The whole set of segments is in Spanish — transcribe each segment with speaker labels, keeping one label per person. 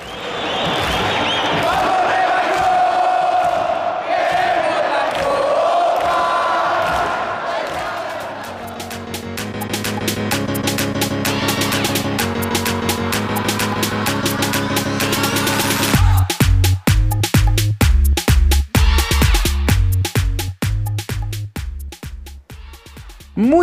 Speaker 1: 何?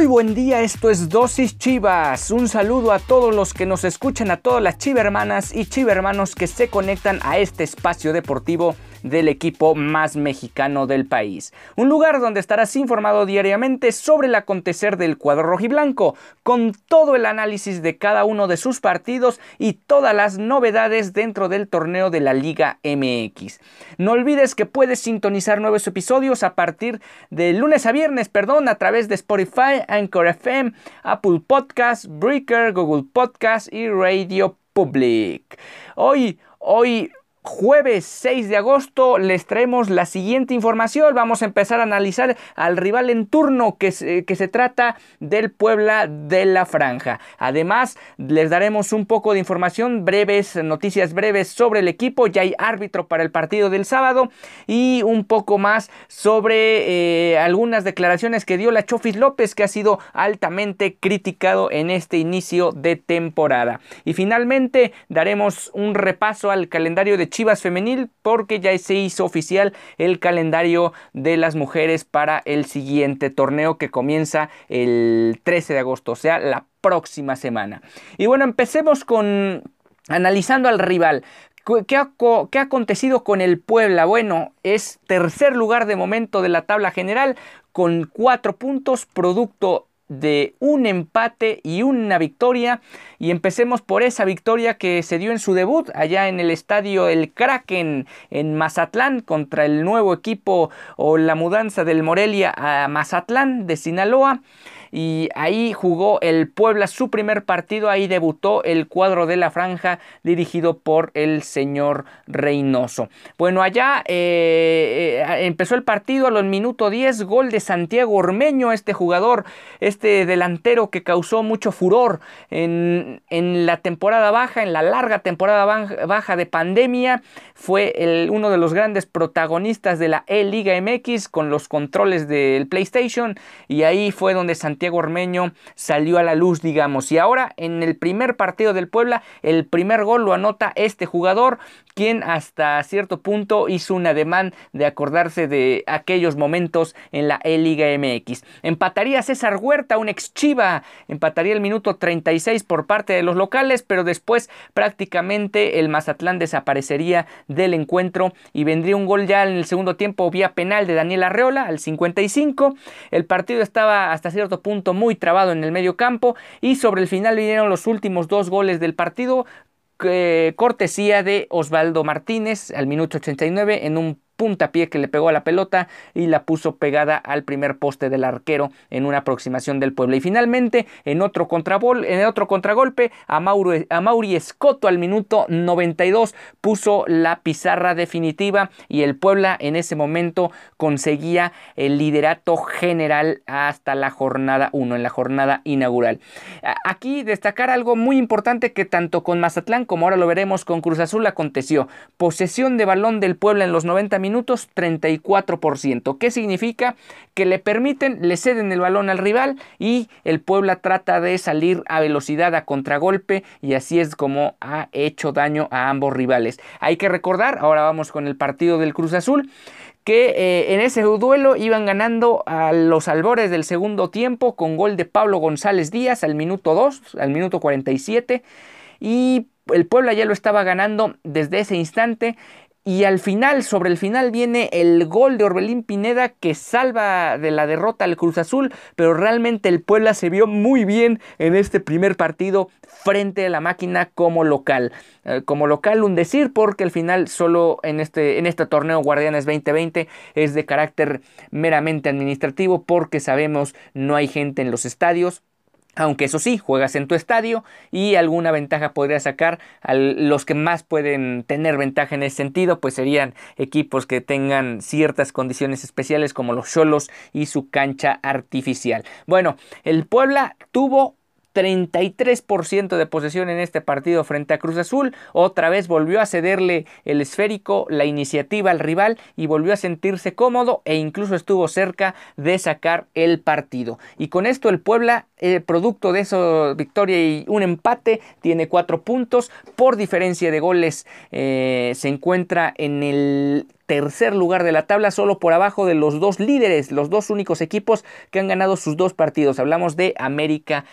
Speaker 1: Buen día, esto es Dosis Chivas. Un saludo a todos los que nos escuchan, a todas las chivermanas y chivermanos que se conectan a este espacio deportivo del equipo más mexicano del país. Un lugar donde estarás informado diariamente sobre el acontecer del cuadro rojiblanco, con todo el análisis de cada uno de sus partidos y todas las novedades dentro del torneo de la Liga MX. No olvides que puedes sintonizar nuevos episodios a partir de lunes a viernes, perdón, a través de Spotify, Anchor FM, Apple Podcasts, Breaker, Google Podcasts y Radio Public. Hoy, hoy jueves 6 de agosto les traemos la siguiente información. Vamos a empezar a analizar al rival en turno que, que, se trata del Puebla de la Franja. Además, les daremos un poco de información, breves, noticias breves sobre el equipo. Ya hay árbitro para el partido del sábado y un poco más sobre eh, algunas declaraciones que dio la Chofis López que ha sido altamente criticado en este inicio de temporada. Y finalmente daremos un repaso al calendario de Chivas Femenil porque ya se hizo oficial el calendario de las mujeres para el siguiente torneo que comienza el 13 de agosto, o sea, la próxima semana. Y bueno, empecemos con analizando al rival. ¿Qué ha, ¿Qué ha, acontecido con el Puebla? Bueno, es tercer lugar de momento de la tabla general con cuatro puntos, producto de un empate y una victoria. Y empecemos por esa victoria que se dio en su debut allá en el estadio El Kraken en Mazatlán contra el nuevo equipo o la mudanza del Morelia a Mazatlán de Sinaloa y ahí jugó el Puebla su primer partido, ahí debutó el cuadro de la franja dirigido por el señor Reynoso. Bueno, allá eh, eh, empezó el partido a los minutos 10, gol de Santiago Ormeño, este jugador, este delantero que causó mucho furor en, la temporada baja, en la larga temporada baja de pandemia, fue uno de los grandes protagonistas de la E-Liga MX con los controles del PlayStation y ahí fue donde Santiago Santiago Ormeño salió a la luz, digamos. Y ahora en el primer partido del Puebla, el primer gol lo anota este jugador, quien hasta cierto punto hizo un ademán de acordarse de aquellos momentos en la E-Liga MX. Empataría César Huerta, un ex Chiva, empataría el minuto 36 por parte de los locales, pero después prácticamente el Mazatlán desaparecería del encuentro y vendría un gol ya en el segundo tiempo vía penal de Daniel Arreola al 55. El partido estaba hasta cierto punto punto muy trabado en el medio campo y sobre el final vinieron los últimos dos goles del partido cortesía de Osvaldo Martínez al minuto 89 en un puntapié que le pegó a la pelota y la puso pegada al primer poste del arquero en una aproximación del pueblo. Y finalmente, en otro, en otro contragolpe, a, Mauro, a Mauri Escoto al minuto 92 puso la pizarra definitiva y el Puebla en ese momento conseguía el liderato general hasta la jornada 1, en la jornada inaugural. Aquí destacar algo muy importante que tanto con Mazatlán como ahora lo veremos con Cruz Azul aconteció. Posesión de balón del Puebla en los 90 minutos minutos 34%. ¿Qué significa? Que le permiten, le ceden el balón al rival y el Puebla trata de salir a velocidad a contragolpe y así es como ha hecho daño a ambos rivales. Hay que recordar, ahora vamos con el partido del Cruz Azul, que eh, en ese duelo iban ganando a los albores del segundo tiempo con gol de Pablo González Díaz al minuto 2, al minuto 47 y el Puebla ya lo estaba ganando desde ese instante Y al final, sobre el final, viene el gol de Orbelín Pineda que salva de la derrota al Cruz Azul, pero realmente el Puebla se vio muy bien en este primer partido frente a la máquina como local. Eh, como local un decir porque al final solo en este, en este torneo Guardianes 2020 es de carácter meramente administrativo porque sabemos no hay gente en los estadios aunque eso sí, juegas en tu estadio y alguna ventaja podría sacar. A los que más pueden tener ventaja en ese sentido, pues serían equipos que tengan ciertas condiciones especiales como los Cholos y su cancha artificial. Bueno, el Puebla tuvo 33% de posesión en este partido frente a Cruz Azul. Otra vez volvió a cederle el esférico, la iniciativa al rival y volvió a sentirse cómodo e incluso estuvo cerca de sacar el partido. Y con esto el Puebla, eh, producto de esa victoria y un empate, tiene cuatro puntos. Por diferencia de goles eh, se encuentra en el tercer lugar de la tabla, solo por abajo de los dos líderes, los dos únicos equipos que han ganado sus dos partidos. Hablamos de América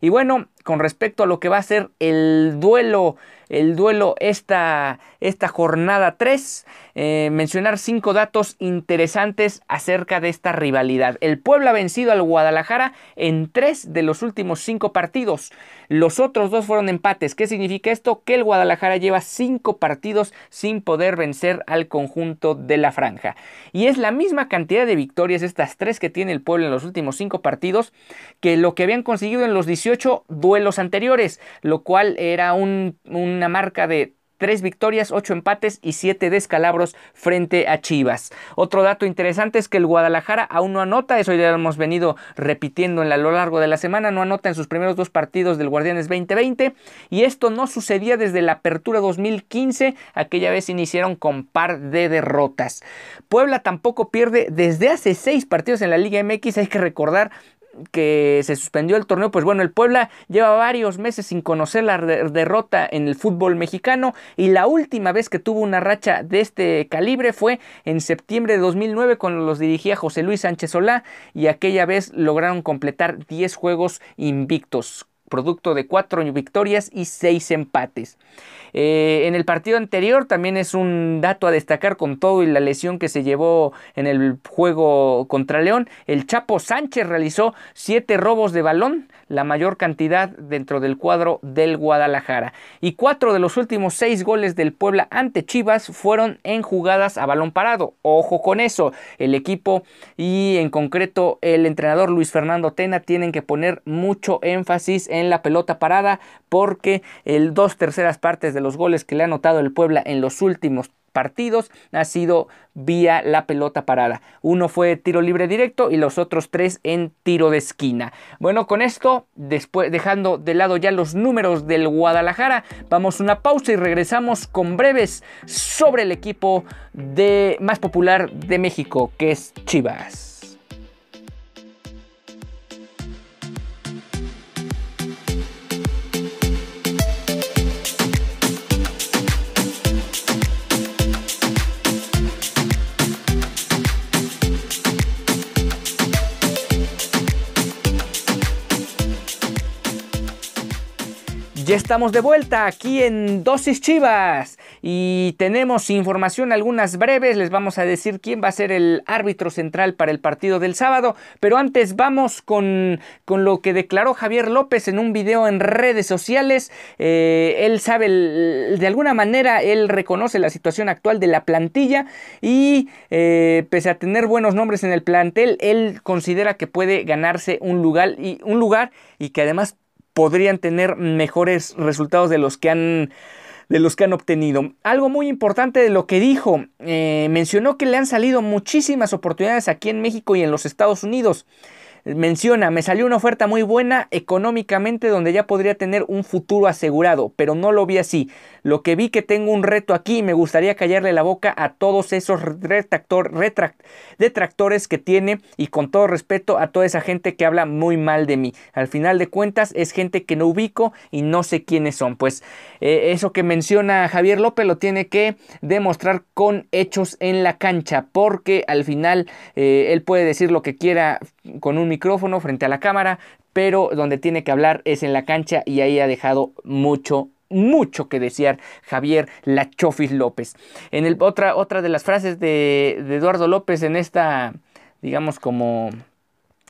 Speaker 1: Y bueno, con respecto a lo que va a ser el duelo, el duelo esta, esta jornada 3, eh, mencionar cinco datos interesantes acerca de esta rivalidad. El pueblo ha vencido al Guadalajara en tres de los últimos cinco partidos. Los otros dos fueron empates. ¿Qué significa esto? Que el Guadalajara lleva cinco partidos sin poder vencer al conjunto de la franja. Y es la misma cantidad de victorias, estas tres que tiene el pueblo en los últimos cinco partidos, que lo que habían conseguido en los 18 duelos anteriores, lo cual era una marca de tres victorias, ocho empates y siete descalabros frente a Chivas. Otro dato interesante es que el Guadalajara aún no anota, eso ya lo hemos venido repitiendo a lo largo de la semana, no anota en sus primeros dos partidos del Guardianes 2020 y esto no sucedía desde la apertura 2015, aquella vez iniciaron con par de derrotas. Puebla tampoco pierde desde hace seis partidos en la Liga MX, hay que recordar que se suspendió el torneo, pues bueno, el Puebla lleva varios meses sin conocer la derrota en el fútbol mexicano y la última vez que tuvo una racha de este calibre fue en septiembre de 2009 cuando los dirigía José Luis Sánchez Solá y aquella vez lograron completar 10 juegos invictos producto de cuatro victorias y seis empates. Eh, en el partido anterior también es un dato a destacar con todo y la lesión que se llevó en el juego contra León. El Chapo Sánchez realizó siete robos de balón, la mayor cantidad dentro del cuadro del Guadalajara. Y cuatro de los últimos seis goles del Puebla ante Chivas fueron en jugadas a balón parado. Ojo con eso, el equipo y en concreto el entrenador Luis Fernando Tena tienen que poner mucho énfasis en la pelota parada porque el dos terceras partes de los goles que le ha anotado el Puebla en los últimos partidos ha sido vía la pelota parada. Uno fue tiro libre directo y los otros tres en tiro de esquina. Bueno, con esto, después dejando de lado ya los números del Guadalajara, vamos a una pausa y regresamos con breves sobre el equipo de más popular de México, que es Chivas. Ya estamos de vuelta aquí en Dosis Chivas y tenemos información, algunas breves. Les vamos a decir quién va a ser el árbitro central para el partido del sábado. Pero antes vamos con, con lo que declaró Javier López en un video en redes sociales. Eh, él sabe, de alguna manera, él reconoce la situación actual de la plantilla y eh, pese a tener buenos nombres en el plantel, él considera que puede ganarse un lugar y, un lugar y que además podrían tener mejores resultados de los que han de los que han obtenido. Algo muy importante de lo que dijo, eh, mencionó que le han salido muchísimas oportunidades aquí en México y en los Estados Unidos. Menciona, me salió una oferta muy buena económicamente donde ya podría tener un futuro asegurado, pero no lo vi así. Lo que vi que tengo un reto aquí y me gustaría callarle la boca a todos esos detractores que tiene y con todo respeto a toda esa gente que habla muy mal de mí. Al final de cuentas es gente que no ubico y no sé quiénes son. Pues eh, eso que menciona Javier López lo tiene que demostrar con hechos en la cancha porque al final eh, él puede decir lo que quiera con un micrófono frente a la cámara, pero donde tiene que hablar es en la cancha y ahí ha dejado mucho mucho que desear Javier Lachofis López. En el, otra, otra de las frases de, de Eduardo López en esta, digamos, como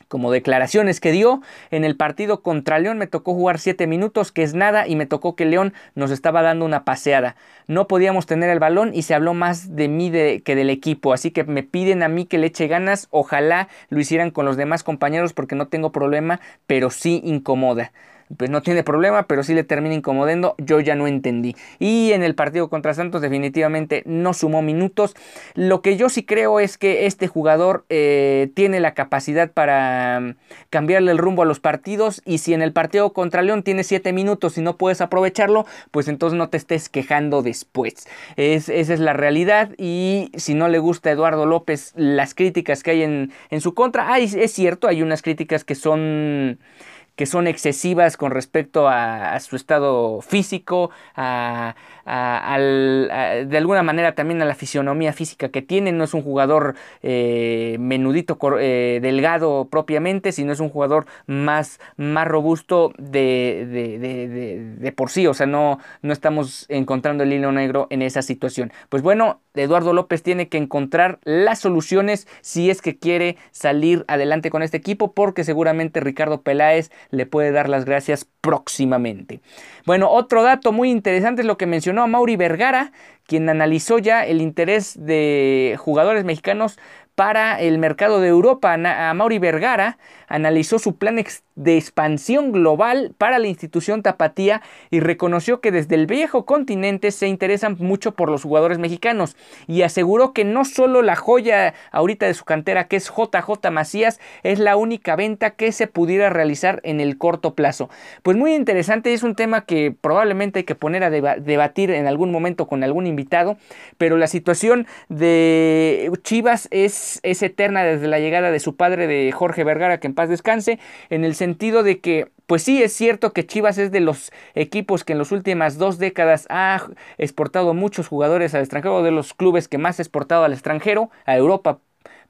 Speaker 1: como declaraciones que dio en el partido contra León. Me tocó jugar 7 minutos, que es nada, y me tocó que León nos estaba dando una paseada. No podíamos tener el balón y se habló más de mí que del equipo, así que me piden a mí que le eche ganas, ojalá lo hicieran con los demás compañeros porque no tengo problema, pero sí incomoda pues no tiene problema, pero sí le termina incomodando, yo ya no entendí. Y en el partido contra Santos definitivamente no sumó minutos. Lo que yo sí creo es que este jugador eh, tiene la capacidad para mm, cambiarle el rumbo a los partidos y si en el partido contra León tiene 7 minutos y no puedes aprovecharlo, pues entonces no te estés quejando después. esa es la realidad y si no le gusta a Eduardo López las críticas que hay en, en su contra, es cierto, hay unas críticas que son que son excesivas con respecto a, su estado físico, a, de alguna manera también a la fisionomía física que tiene. No es un jugador eh, menudito, eh, delgado propiamente, sino es un jugador más, más robusto de, de, por sí. O sea, no, no estamos encontrando el hilo negro en esa situación. Pues bueno, Eduardo López tiene que encontrar las soluciones si es que quiere salir adelante con este equipo, porque seguramente Ricardo Peláez le puede dar las gracias próximamente. Bueno, otro dato muy interesante es lo que mencionó a Mauri Vergara, quien analizó ya el interés de jugadores mexicanos para el mercado de Europa. A Mauri Vergara analizó su plan de expansión global para la institución tapatía y reconoció que desde el viejo continente se interesan mucho por los jugadores mexicanos y aseguró que no solo la joya ahorita de su cantera que es JJ Macías es la única venta que se pudiera realizar en el corto plazo. Pues muy interesante, es un tema que probablemente hay que poner a debatir en algún momento con algún invitado, pero la situación de Chivas es, es eterna desde la llegada de su padre de Jorge Vergara que en paz descanse, en el sentido de que pues sí, es cierto que Chivas es de los equipos que en las últimas dos décadas ha exportado muchos jugadores al extranjero, de los clubes que más ha exportado al extranjero, a Europa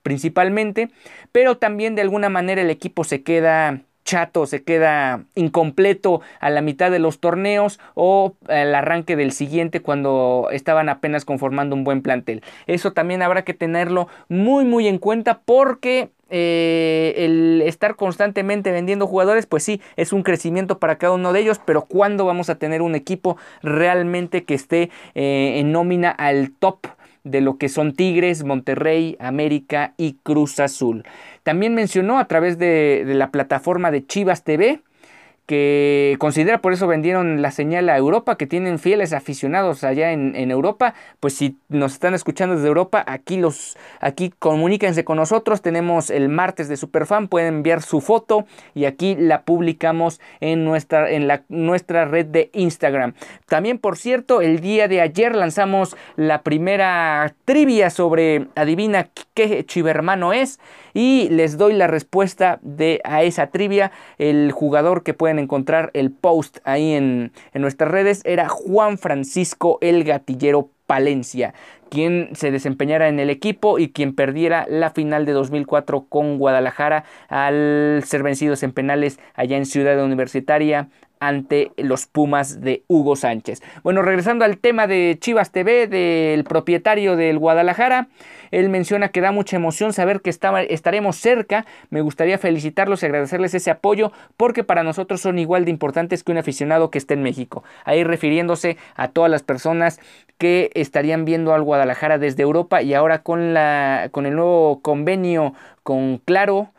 Speaker 1: principalmente, pero también de alguna manera el equipo se queda chato, se queda incompleto a la mitad de los torneos o al arranque del siguiente cuando estaban apenas conformando un buen plantel. Eso también habrá que tenerlo muy muy en cuenta porque eh, el estar constantemente vendiendo jugadores, pues sí, es un crecimiento para cada uno de ellos, pero ¿cuándo vamos a tener un equipo realmente que esté eh, en nómina al top? de lo que son Tigres, Monterrey, América y Cruz Azul. También mencionó a través de, de la plataforma de Chivas TV que considera por eso vendieron la señal a Europa, que tienen fieles aficionados allá en, Europa, pues si nos están escuchando desde Europa, aquí los, aquí comuníquense con nosotros, tenemos el martes de Superfan, pueden enviar su foto y aquí la publicamos en nuestra, en la, nuestra red de Instagram. También, por cierto, el día de ayer lanzamos la primera trivia sobre adivina qué chivermano es y les doy la respuesta de a esa trivia, el jugador que pueden encontrar el post ahí en, en nuestras redes, era Juan Francisco el Gatillero Palencia, quien se desempeñara en el equipo y quien perdiera la final de 2004 con Guadalajara al ser vencidos en penales allá en Ciudad Universitaria ante los Pumas de Hugo Sánchez. Bueno, regresando al tema de Chivas TV, del propietario del Guadalajara, él menciona que da mucha emoción saber que estaremos cerca. Me gustaría felicitarlos y agradecerles ese apoyo porque para nosotros son igual de importantes que un aficionado que esté en México. Ahí refiriéndose a todas las personas que estarían viendo al Guadalajara desde Europa y ahora con, la, con el nuevo convenio con Claro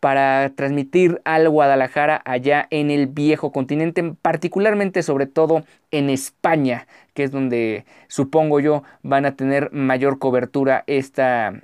Speaker 1: para transmitir al Guadalajara allá en el viejo continente, particularmente sobre todo en España, que es donde supongo yo van a tener mayor cobertura esta,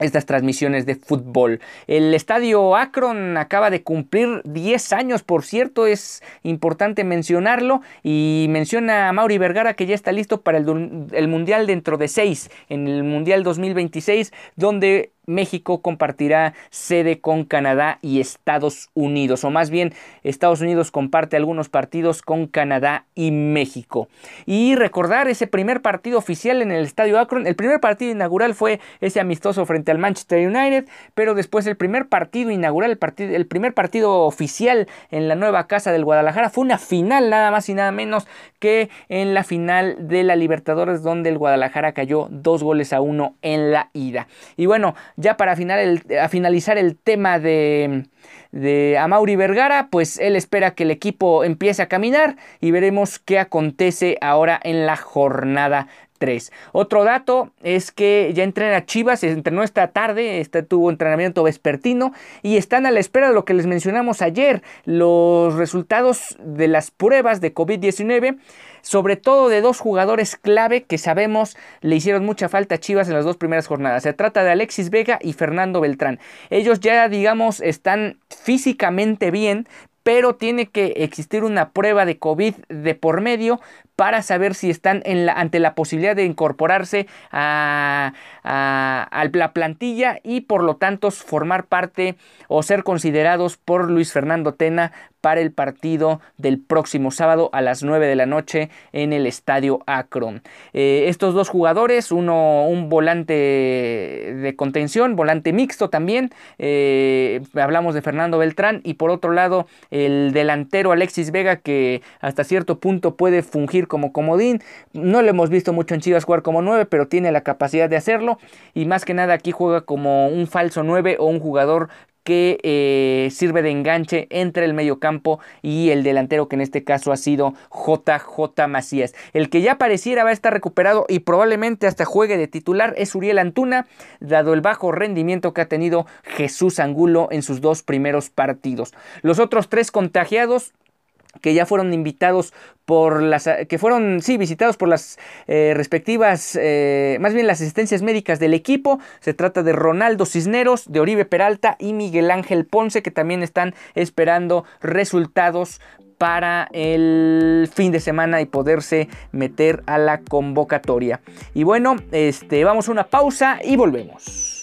Speaker 1: estas transmisiones de fútbol. El estadio Akron acaba de cumplir 10 años, por cierto, es importante mencionarlo. Y menciona a Mauri Vergara que ya está listo para el, el Mundial dentro de 6, en el Mundial 2026, donde México compartirá sede con Canadá y Estados Unidos, o más bien Estados Unidos comparte algunos partidos con Canadá y México. Y recordar ese primer partido oficial en el Estadio Akron, el primer partido inaugural fue ese amistoso frente al Manchester United, pero después el primer partido inaugural, el, el primer partido oficial en la nueva casa del Guadalajara fue una final nada más y nada menos que en la final de la Libertadores donde el Guadalajara cayó dos goles a uno en la ida. Y bueno, ya para finalizar el tema de, de Vergara, pues él espera que el equipo empiece a caminar y veremos qué acontece ahora en la jornada 3. Otro dato es que ya entrena Chivas, entrenó esta tarde, este tuvo entrenamiento vespertino y están a la espera de lo que les mencionamos ayer, los resultados de las pruebas de COVID-19 sobre todo de dos jugadores clave que sabemos le hicieron mucha falta a Chivas en las dos primeras jornadas. Se trata de Alexis Vega y Fernando Beltrán. Ellos ya, digamos, están físicamente bien, pero tiene que existir una prueba de COVID de por medio para saber si están ante la posibilidad de incorporarse a, a, la plantilla y por lo tanto formar parte o ser considerados por Luis Fernando Tena para el partido del próximo sábado a las 9 de la noche en el estadio Akron. Eh, estos dos jugadores, uno un volante de contención, volante mixto también, eh, hablamos de Fernando Beltrán y por otro lado el delantero Alexis Vega que hasta cierto punto puede fungir como comodín. No lo hemos visto mucho en Chivas jugar como 9, pero tiene la capacidad de hacerlo. Y más que nada aquí juega como un falso 9 o un jugador que eh, sirve de enganche entre el mediocampo y el delantero que en este caso ha sido JJ Macías. El que ya pareciera va a estar recuperado y probablemente hasta juegue de titular es Uriel Antuna, dado el bajo rendimiento que ha tenido Jesús Angulo en sus dos primeros partidos. Los otros tres contagiados que ya fueron invitados por las que fueron sí visitados por las eh, respectivas eh, más bien las asistencias médicas del equipo. Se trata de Ronaldo Cisneros de Oribe Peralta y Miguel Ángel Ponce que también están esperando resultados para el fin de semana y poderse meter a la convocatoria. Y bueno este vamos a una pausa y volvemos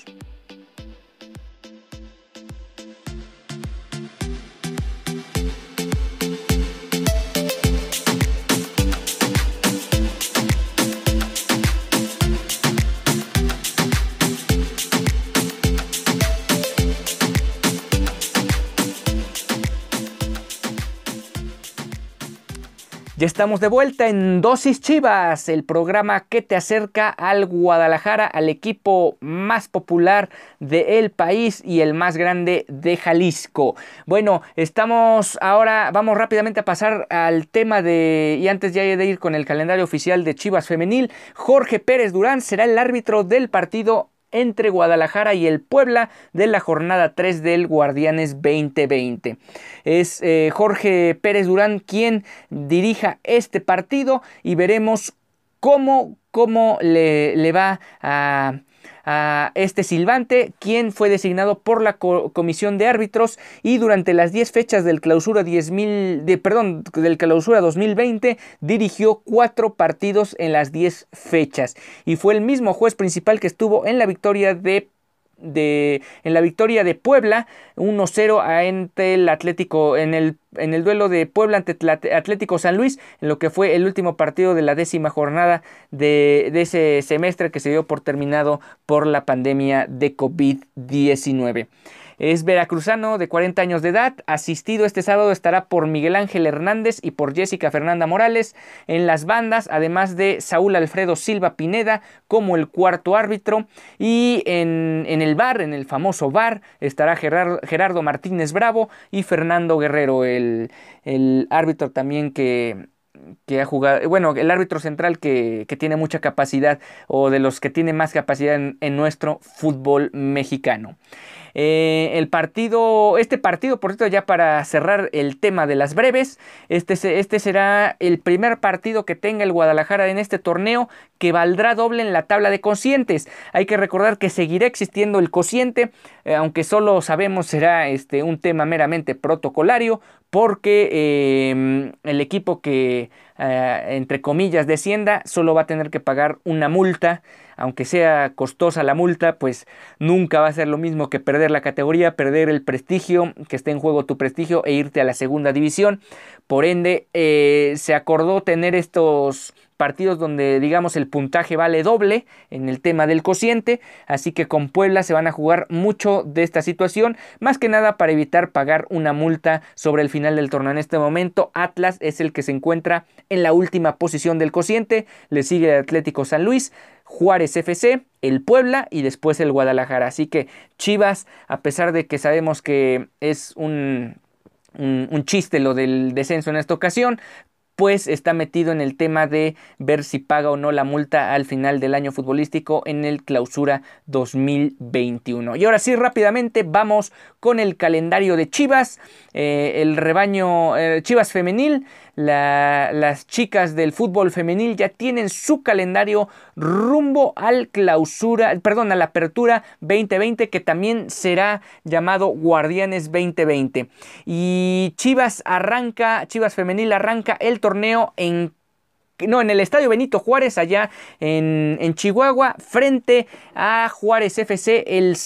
Speaker 1: Ya estamos de vuelta en Dosis Chivas, el programa que te acerca al Guadalajara, al equipo más popular del país y el más grande de Jalisco. Bueno, estamos ahora, vamos rápidamente a pasar al tema de, y antes ya de ir con el calendario oficial de Chivas Femenil, Jorge Pérez Durán será el árbitro del partido entre Guadalajara y el Puebla de la jornada 3 del Guardianes 2020. Es eh, Jorge Pérez Durán quien dirija este partido y veremos cómo, cómo le, le va a a este silbante, quien fue designado por la comisión de árbitros y durante las 10 fechas del clausura 10.000, de, perdón, del clausura 2020 dirigió cuatro partidos en las 10 fechas. Y fue el mismo juez principal que estuvo en la victoria de de, en la victoria de Puebla 1-0 ante el Atlético en el, en el duelo de Puebla ante Atlético San Luis en lo que fue el último partido de la décima jornada de, de ese semestre que se dio por terminado por la pandemia de COVID-19. Es veracruzano de 40 años de edad, asistido este sábado estará por Miguel Ángel Hernández y por Jessica Fernanda Morales en las bandas, además de Saúl Alfredo Silva Pineda como el cuarto árbitro y en, el bar, en el famoso bar, estará Gerardo, Martínez Bravo y Fernando Guerrero, el, árbitro también que, que ha jugado, bueno, el árbitro central que, tiene mucha capacidad o de los que tiene más capacidad en nuestro fútbol mexicano. Eh, el partido, este partido, por cierto, ya para cerrar el tema de las breves, este, este será el primer partido que tenga el Guadalajara en este torneo que valdrá doble en la tabla de cocientes. Hay que recordar que seguirá existiendo el cociente, eh, aunque solo sabemos será este, un tema meramente protocolario, porque em, el equipo que, eh, entre comillas, descienda, solo va a tener que pagar una multa aunque sea costosa la multa, pues nunca va a ser lo mismo que perder la categoría, perder el prestigio, que esté en juego tu prestigio e irte a la segunda división. Por ende, eh, se acordó tener estos partidos donde digamos el puntaje vale doble en el tema del cociente, así que con Puebla se van a jugar mucho de esta situación, más que nada para evitar pagar una multa sobre el final del torneo. En este momento Atlas es el que se encuentra en la última posición del cociente, le sigue Atlético San Luis, Juárez FC, el Puebla y después el Guadalajara. Así que Chivas, a pesar de que sabemos que es un un, chiste lo del descenso en esta ocasión, pues está metido en el tema de ver si paga o no la multa al final del año futbolístico en el clausura 2021. Y ahora sí, rápidamente vamos con el calendario de Chivas, eh, el rebaño eh, Chivas femenil las chicas del fútbol femenil ya tienen su calendario rumbo al clausura, perdón, a la apertura 2020 que también será llamado Guardianes 2020. Y Chivas arranca, Chivas femenil arranca el torneo en no, en el Estadio Benito Juárez, allá en, en, Chihuahua, frente a Juárez FC el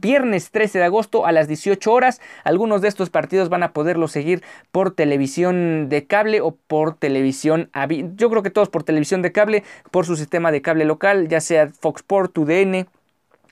Speaker 1: viernes 13 de agosto a las 18 horas. Algunos de estos partidos van a poderlo seguir por televisión de cable o por televisión, yo creo que todos por televisión de cable, por su sistema de cable local, ya sea Fox Sport, UDN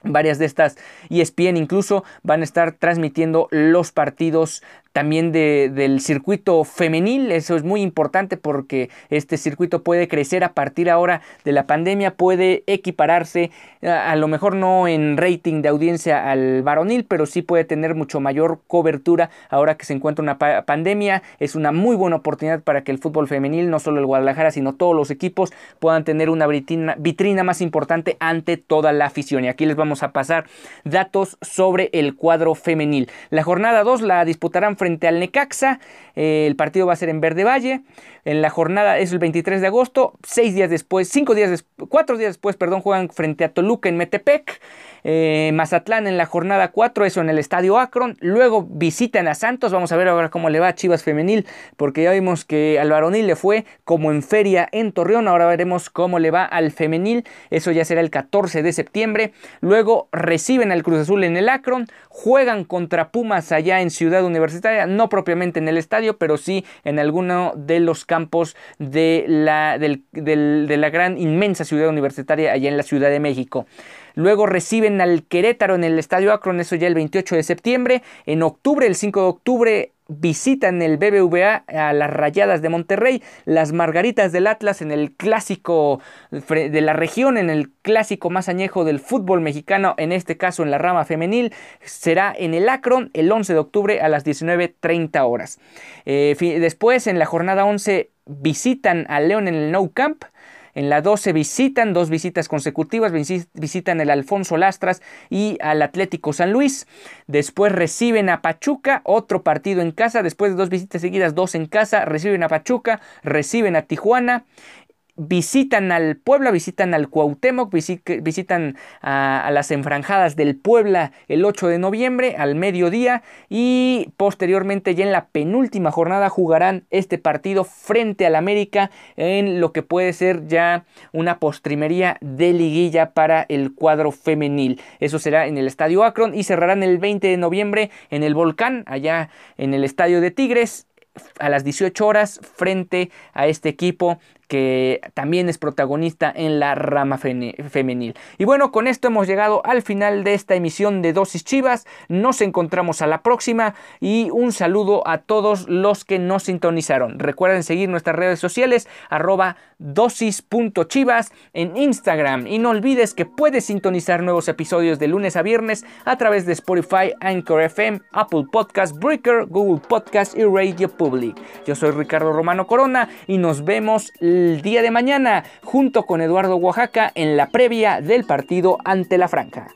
Speaker 1: Varias de estas ESPN incluso van a estar transmitiendo los partidos también del circuito femenil. Eso es muy importante porque este circuito puede crecer a partir ahora de la pandemia, puede equipararse a, lo mejor no en rating de audiencia al varonil, pero sí puede tener mucho mayor cobertura ahora que se encuentra una pandemia. Es una muy buena oportunidad para que el fútbol femenil, no solo el Guadalajara, sino todos los equipos puedan tener una vitrina, vitrina más importante ante toda la afición. Y aquí les vamos a pasar datos sobre el cuadro femenil. La jornada 2 la disputarán frente al Necaxa. Eh, el partido va a ser en Verde Valle. En la jornada es el 23 de agosto. Seis días después, cinco días cuatro días después, perdón, juegan frente a Toluca en Metepec. Eh, Mazatlán en la jornada 4, eso en el estadio Akron. Luego visitan a Santos. Vamos a ver ahora cómo le va a Chivas Femenil, porque ya vimos que al varonil le fue como en feria en Torreón. Ahora veremos cómo le va al femenil. Eso ya será el 14 de septiembre. Luego reciben al Cruz Azul en el Akron. Juegan contra Pumas allá en Ciudad Universitaria, no propiamente en el estadio, pero sí en alguno de los campos de la, de la gran inmensa ciudad universitaria allá en la Ciudad de México. Luego reciben al Querétaro en el Estadio Akron, eso ya el 28 de septiembre. En octubre, el 5 de octubre, visitan el BBVA a las Rayadas de Monterrey, las Margaritas del Atlas en el clásico de la región, en el clásico más añejo del fútbol mexicano, en este caso en la rama femenil, será en el Akron el 11 de octubre a las 19.30 horas. Eh, después, en la jornada 11, visitan al León en el No Camp. En la 12 visitan, dos visitas consecutivas, visitan el Alfonso Lastras y al Atlético San Luis. Después reciben a Pachuca, otro partido en casa. Después de dos visitas seguidas, dos en casa, reciben a Pachuca, reciben a Tijuana visitan al Puebla, visitan al Cuauhtémoc, visitan a, las enfranjadas del Puebla el 8 de noviembre al mediodía y posteriormente ya en la penúltima jornada jugarán este partido frente al América en lo que puede ser ya una postrimería de liguilla para el cuadro femenil. Eso será en el Estadio Akron y cerrarán el 20 de noviembre en el Volcán, allá en el Estadio de Tigres a las 18 horas frente a este equipo que también es protagonista en la rama femenil. Y bueno, con esto hemos llegado al final de esta emisión de Dosis Chivas. Nos encontramos a la próxima y un saludo a todos los que nos sintonizaron. Recuerden seguir nuestras redes sociales arroba dosis.chivas en Instagram y no olvides que puedes sintonizar nuevos episodios de lunes a viernes a través de Spotify, Anchor FM, Apple Podcast, Breaker, Google Podcast y Radio Public. Yo soy Ricardo Romano Corona y nos vemos el día de mañana junto con Eduardo Oaxaca en la previa del partido ante la Franca.